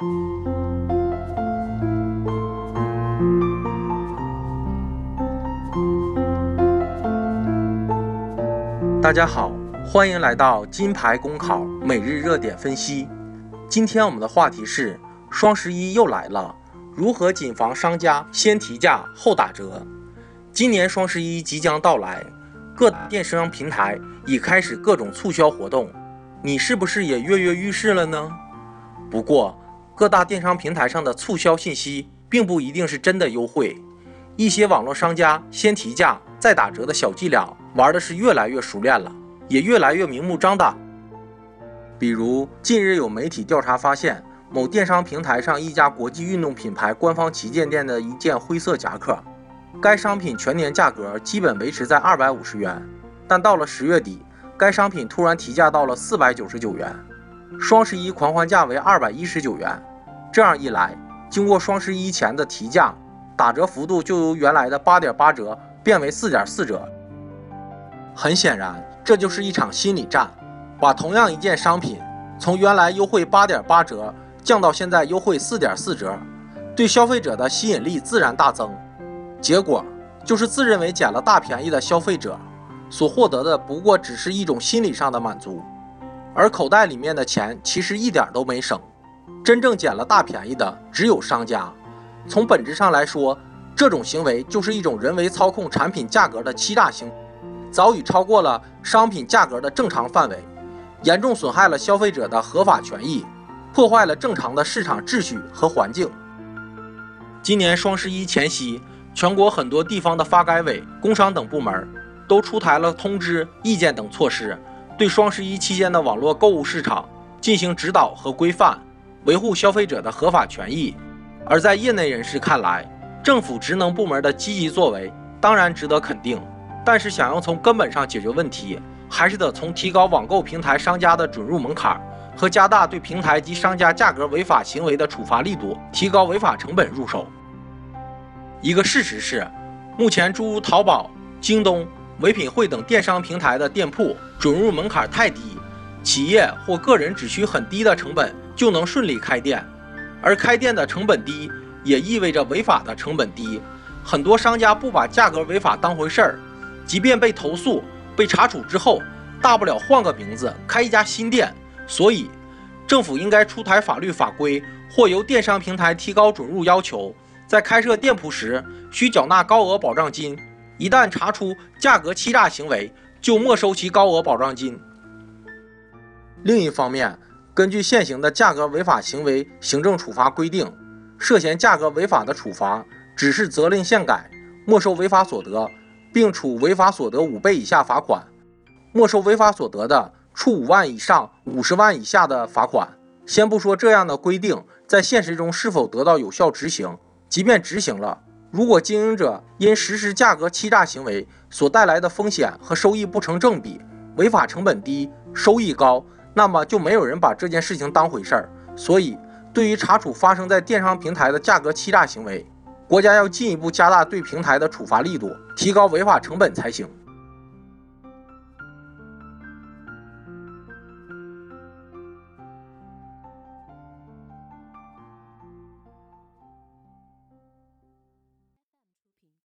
大家好，欢迎来到金牌公考每日热点分析。今天我们的话题是双十一又来了，如何谨防商家先提价后打折？今年双十一即将到来，各电商平台已开始各种促销活动，你是不是也跃跃欲试了呢？不过，各大电商平台上的促销信息并不一定是真的优惠，一些网络商家先提价再打折的小伎俩。玩的是越来越熟练了，也越来越明目张胆。比如，近日有媒体调查发现，某电商平台上一家国际运动品牌官方旗舰店的一件灰色夹克，该商品全年价格基本维持在二百五十元，但到了十月底，该商品突然提价到了四百九十九元，双十一狂欢价为二百一十九元。这样一来，经过双十一前的提价，打折幅度就由原来的八点八折变为四点四折。很显然，这就是一场心理战，把同样一件商品从原来优惠八点八折降到现在优惠四点四折，对消费者的吸引力自然大增。结果就是自认为捡了大便宜的消费者所获得的不过只是一种心理上的满足，而口袋里面的钱其实一点都没省。真正捡了大便宜的只有商家。从本质上来说，这种行为就是一种人为操控产品价格的欺诈行为。早已超过了商品价格的正常范围，严重损害了消费者的合法权益，破坏了正常的市场秩序和环境。今年双十一前夕，全国很多地方的发改委、工商等部门都出台了通知、意见等措施，对双十一期间的网络购物市场进行指导和规范，维护消费者的合法权益。而在业内人士看来，政府职能部门的积极作为当然值得肯定。但是，想要从根本上解决问题，还是得从提高网购平台商家的准入门槛和加大对平台及商家价格违法行为的处罚力度，提高违法成本入手。一个事实是，目前诸如淘宝、京东、唯品会等电商平台的店铺准入门槛太低，企业或个人只需很低的成本就能顺利开店，而开店的成本低，也意味着违法的成本低。很多商家不把价格违法当回事儿。即便被投诉、被查处之后，大不了换个名字开一家新店。所以，政府应该出台法律法规，或由电商平台提高准入要求，在开设店铺时需缴纳高额保障金。一旦查出价格欺诈行为，就没收其高额保障金。另一方面，根据现行的价格违法行为行政处罚规定，涉嫌价格违法的处罚只是责令限改，没收违法所得。并处违法所得五倍以下罚款，没收违法所得的，处五万以上五十万以下的罚款。先不说这样的规定在现实中是否得到有效执行，即便执行了，如果经营者因实施价格欺诈行为所带来的风险和收益不成正比，违法成本低，收益高，那么就没有人把这件事情当回事儿。所以，对于查处发生在电商平台的价格欺诈行为，国家要进一步加大对平台的处罚力度，提高违法成本才行。